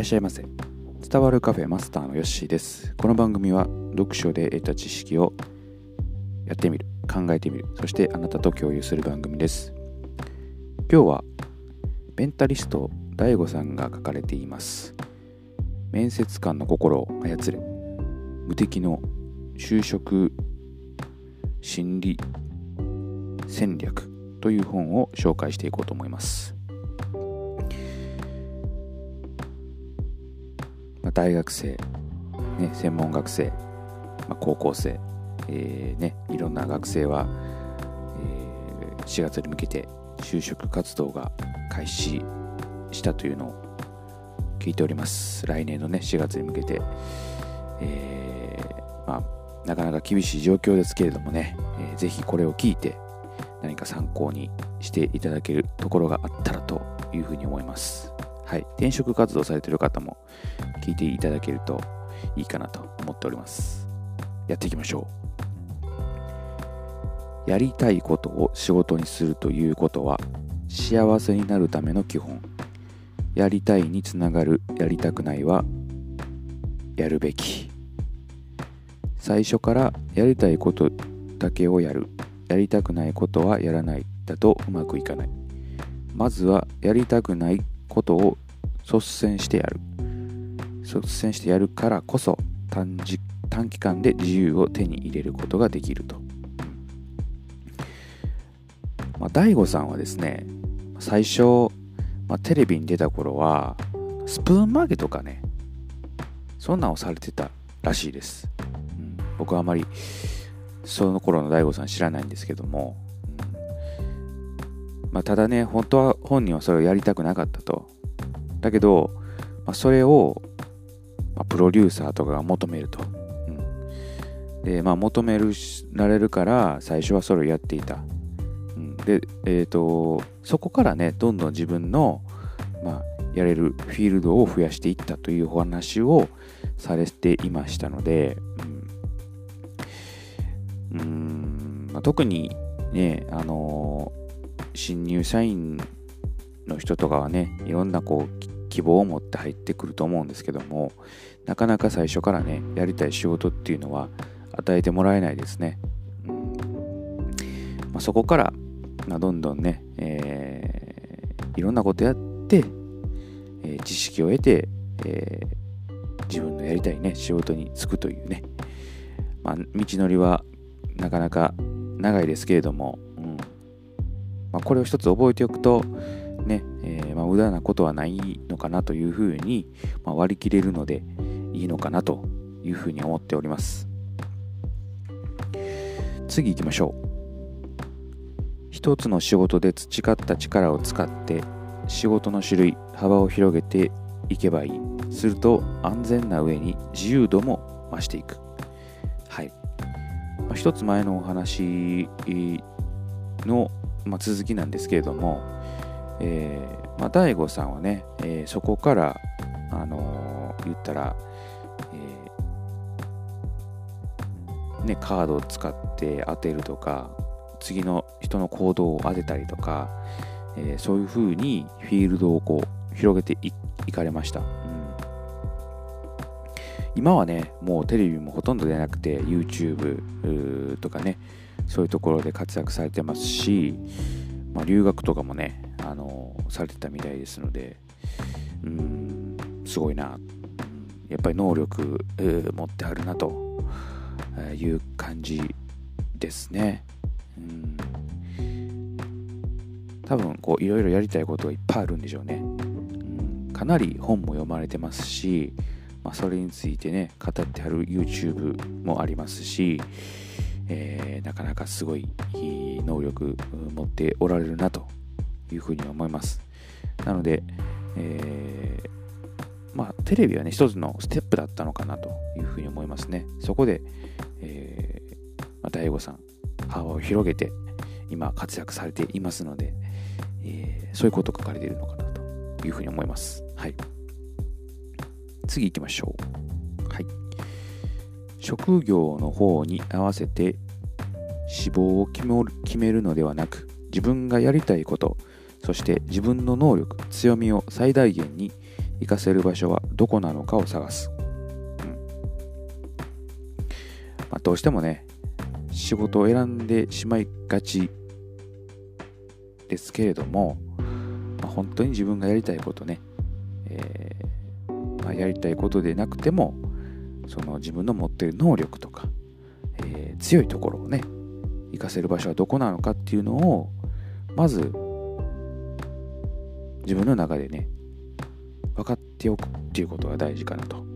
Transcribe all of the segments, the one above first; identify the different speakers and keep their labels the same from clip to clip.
Speaker 1: らっしゃいませ。伝わるカフェマスターのヨッシーです。この番組は読書で得た知識をやってみる。考えてみる。そしてあなたと共有する番組です。今日はメンタリスト DAIGO さんが書かれています。面接官の心を操れ。無敵の就職心理戦略という本を紹介していこうと思います。まあ、大学生、ね、専門学生、まあ、高校生、えーね、いろんな学生は、えー、4月に向けて就職活動が開始したというのを聞いております。来年のね4月に向けて、えー、まあ、なかなか厳しい状況ですけれどもね、えー、ぜひこれを聞いて何か参考にしていただけるところがあったらというふうに思います。はい、転職活動されてる方も聞いていただけるといいかなと思っております。やっていきましょう。やりたいことを仕事にするということは幸せになるための基本。やりたいにつながるやりたくないはやるべき。最初からやりたいことだけをやる。やりたくないことはやらないだとうまくいかない。まずはやりたくないことを率先してやる。率先してやるからこそ短時短期間で自由を手に入れることができると、まあ、大悟さんはですね最初、まあ、テレビに出た頃はスプーン曲げとかねそんなんをされてたらしいです、うん、僕はあまりその頃の大悟さん知らないんですけどもまあ、ただね、本当は本人はそれをやりたくなかったと。だけど、まあ、それを、まあ、プロデューサーとかが求めると。うん、で、まあ、求められるから、最初はそれをやっていた。うん、で、えっ、ー、と、そこからね、どんどん自分の、まあ、やれるフィールドを増やしていったというお話をされていましたので、うん、うんまあ、特にね、あの新入社員の人とかはねいろんなこう希望を持って入ってくると思うんですけどもなかなか最初からねやりたい仕事っていうのは与えてもらえないですね、うん。まあ、そこから、まあ、どんどんね、えー、いろんなことやって、えー、知識を得て、えー、自分のやりたいね仕事に就くというね、まあ、道のりはなかなか長いですけれどもうん。まあ、これを一つ覚えておくと、ね、えー、まあ、無駄なことはないのかなというふうに、まあ、割り切れるのでいいのかなというふうに思っております。次行きましょう。一つの仕事で培った力を使って仕事の種類、幅を広げていけばいい。すると安全な上に自由度も増していく。はい。まあ、一つ前のお話のまあ、続きなんですけれども、えーまあ、大悟さんはね、えー、そこから、あのー、言ったら、えーね、カードを使って当てるとか次の人の行動を当てたりとか、えー、そういうふうにフィールドをこう広げていかれました、うん、今はねもうテレビもほとんど出なくて YouTube とかねそういうところで活躍されてますし、まあ、留学とかもね、されてたみたいですので、うん、すごいな。やっぱり能力、持ってはるなという感じですね。うん、多分こういろいろやりたいことがいっぱいあるんでしょうね。うん、かなり本も読まれてますし、まあ、それについてね語ってはる YouTube もありますし、えー、なかなかすごい能力持っておられるなというふうに思います。なので、えー、まあ、テレビはね、一つのステップだったのかなというふうに思いますね。そこで、えー、まあ、大悟さん、幅を広げて、今活躍されていますので、えー、そういうこと書かれているのかなというふうに思います。はい。次行きましょう。はい。職業の方に合わせて志望を決めるのではなく自分がやりたいことそして自分の能力強みを最大限に活かせる場所はどこなのかを探す、うん。まあ、どうしてもね仕事を選んでしまいがちですけれども、まあ、本当に自分がやりたいことね、えー、まあ、やりたいことでなくてもその自分の持っている能力とか、えー、強いところをね活かせる場所はどこなのかっていうのをまず自分の中でね分かっておくっていうことが大事かなと、うん、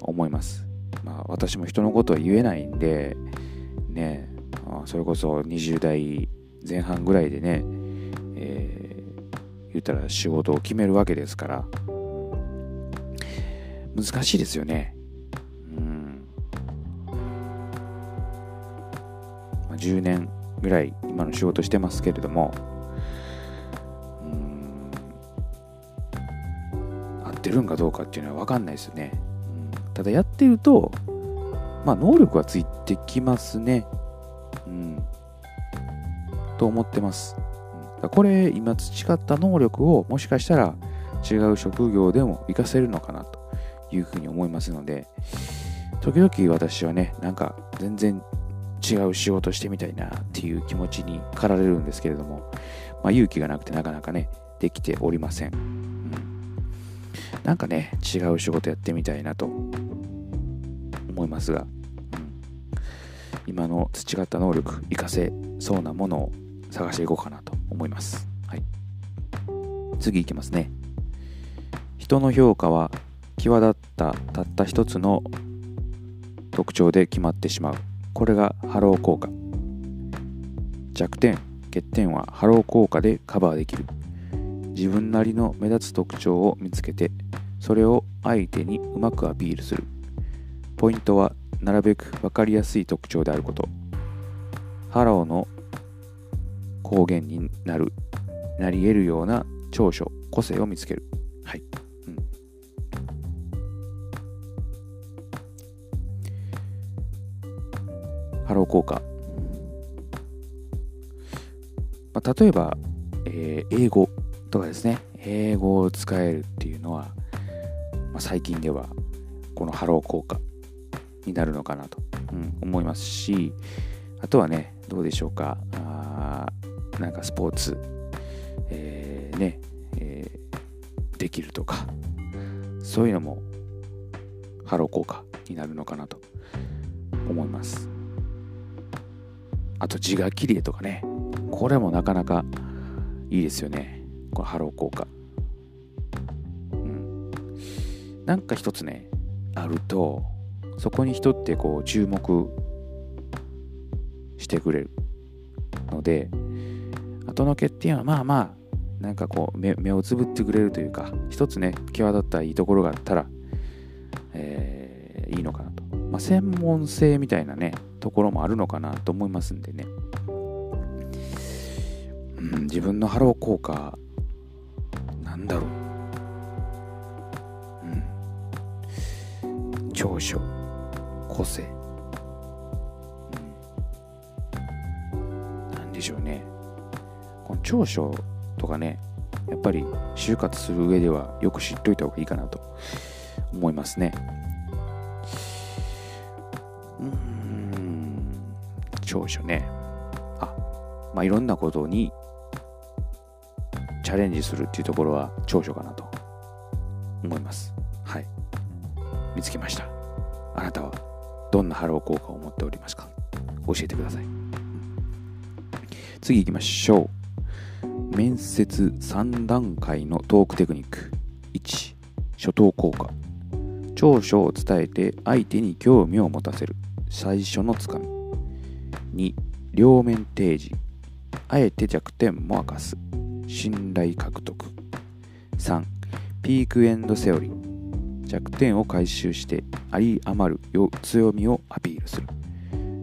Speaker 1: 思います。まあ私も人のことは言えないんでねそれこそ20代前半ぐらいでね、えー、言ったら仕事を決めるわけですから難しいですよね。うん。10年ぐらい今の仕事してますけれども、るんかどうかっていうのは分かんないですよね。うん、ただやってると、まあ能力はついてきますね。うん。と思ってます。うん、これ今培った能力をもしかしたら違う職業でも活かせるのかなというふうに思いますので、時々私はね、なんか全然違う仕事してみたいなっていう気持ちに駆られるんですけれども、まあ、勇気がなくてなかなかね、できておりません。なんかね、違う仕事やってみたいなと思いますが、うん、今の培った能力、活かせそうなものを探していこうかなと思います。はい、次いきますね。人の評価は際立ったたった一つの特徴で決まってしまう。これがハロー効果。弱点、欠点はハロー効果でカバーできる。自分なりの目立つ特徴を見つけてそれを相手にうまくアピールする。ポイントはなるべく分かりやすい特徴であること。ハローの光源になるなり得るような長所個性を見つける。はい、うん、ハロー効果、まあ、例えば、えー、英語とかですね。英語を使えるっていうのは、まあ、最近ではこのハロー効果になるのかなと、うん、思いますしあとはねどうでしょうか。あなんかスポーツ、えー、ね、えー、できるとかそういうのもハロー効果になるのかなと思います。あと字が綺麗とかねこれもなかなかいいですよね。このハロー効果。うん。なんか一つね、あると、そこに人ってこう注目してくれるので、後の欠点はまあまあ、なんかこう目目をつぶってくれるというか、一つね、際立ったいいところがあったら、えー、いいのかなと。まあ、専門性みたいなね、ところもあるのかなと思いますんでね。うん、自分のハロー効果なんだろう。うん。長所、個性。うん。なんでしょうね。この長所とかね、やっぱり就活する上ではよく知っといた方がいいかなと思いますね。うん、長所ね。あ、まあいろんなことにチャレンジするっていうところは長所かなと思います。はい。見つけました。あなたはどんなハロー効果を持っておりますか？教えてください。次行きましょう。面接3段階のトークテクニック。1、初頭効果。長所を伝えて相手に興味を持たせる。最初のつかみ。2、両面提示。あえて弱点も明かす。信頼獲得。3ピークエンドセオリー。弱点を回収してあり余る強みをアピールする。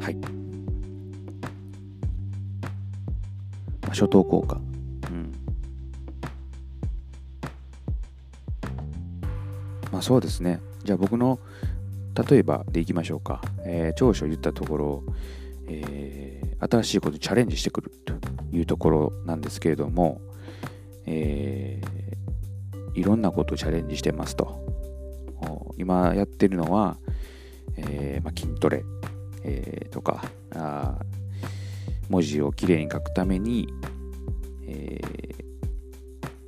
Speaker 1: はい、まあ、初等効果。うん。まあそうですね。じゃあ僕の例えばでいきましょうか、えー、長所言ったところ、えー、新しいことにチャレンジしてくるというところなんですけれども、えいろんなことをチャレンジしてますと。今やってるのは、えー、まあ、筋トレ、えー、とかあ文字をきれいに書くために、え、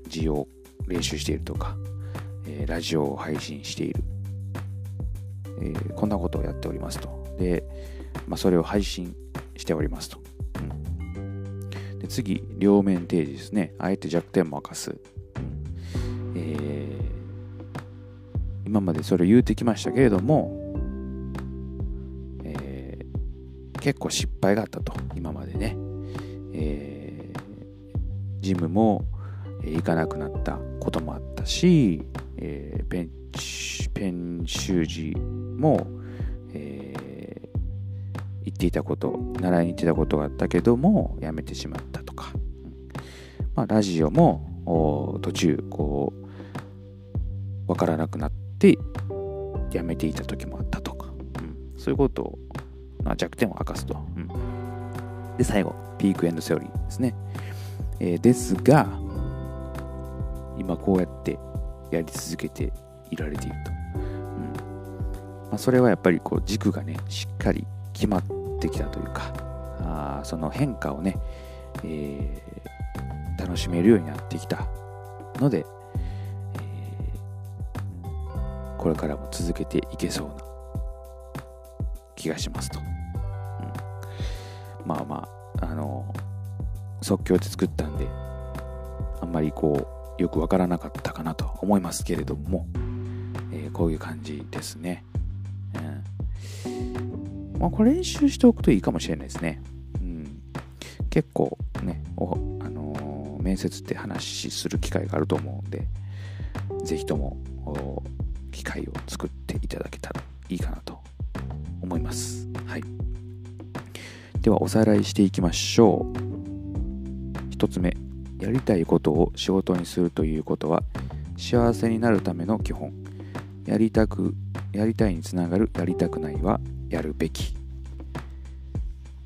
Speaker 1: 字を練習しているとか、えラジオを配信している、えこんなことをやっておりますと。で、まあ、それを配信しておりますと、うん、で次両面提示ですね。あえて弱点も明かす、えー、今までそれを言うてきましたけれども、えー、結構失敗があったと。今までね、えー、ジムも行かなくなったこともあったし、えー、ペンペン習字も、っていたこと習いに行ってたことがあったけどもやめてしまったとか、まあ、ラジオも途中こう分からなくなってやめていた時もあったとか、うん、そういうことを、まあ、弱点を明かすと、うん、で最後ピークエンドセオリーですね、えー、ですが今こうやってやり続けていられていると、うん。まあ、それはやっぱりこう軸がねしっかり決まってきたというかあその変化をね、えー、楽しめるようになってきたので、えー、これからも続けていけそうな気がしますと、うん、まあまああの即興で作ったんであんまりこうよくわからなかったかなと思いますけれども、えー、こういう感じですね。まあ、これ練習しておくといいかもしれないですね。うん、結構ね、あのー、面接って話する機会があると思うんで、ぜひとも機会を作っていただけたらいいかなと思います。はい。ではおさらいしていきましょう。1つ目、やりたいことを仕事にするということは幸せになるための基本。やりたく、やりたいにつながるやりたくないはやるべき。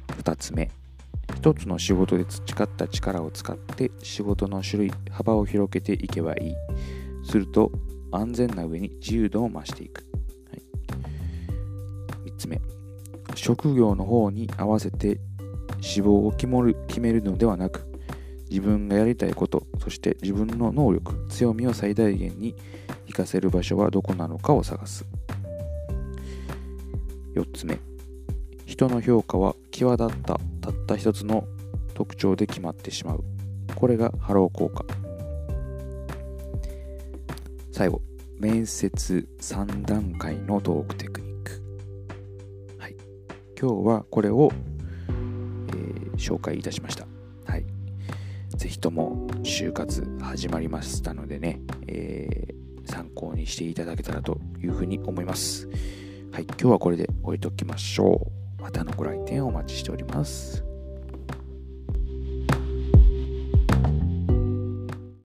Speaker 1: 2つ目。一つの仕事で培った力を使って仕事の種類幅を広げていけばいい。すると安全な上に自由度を増していく、はい、3つ目。職業の方に合わせて志望を決める決めるのではなく自分がやりたいことそして自分の能力強みを最大限に活かせる場所はどこなのかを探す。4つ目。人の評価は際立ったたった一つの特徴で決まってしまう。これがハロー効果。最後。面接3段階のトークテクニック。はい。今日はこれを、えー、紹介いたしました。はい。ぜひとも就活始まりましたのでね、えー、参考にしていただけたらというふうに思います。はい、今日はこれで置いときましょう。またのご来店お待ちしております。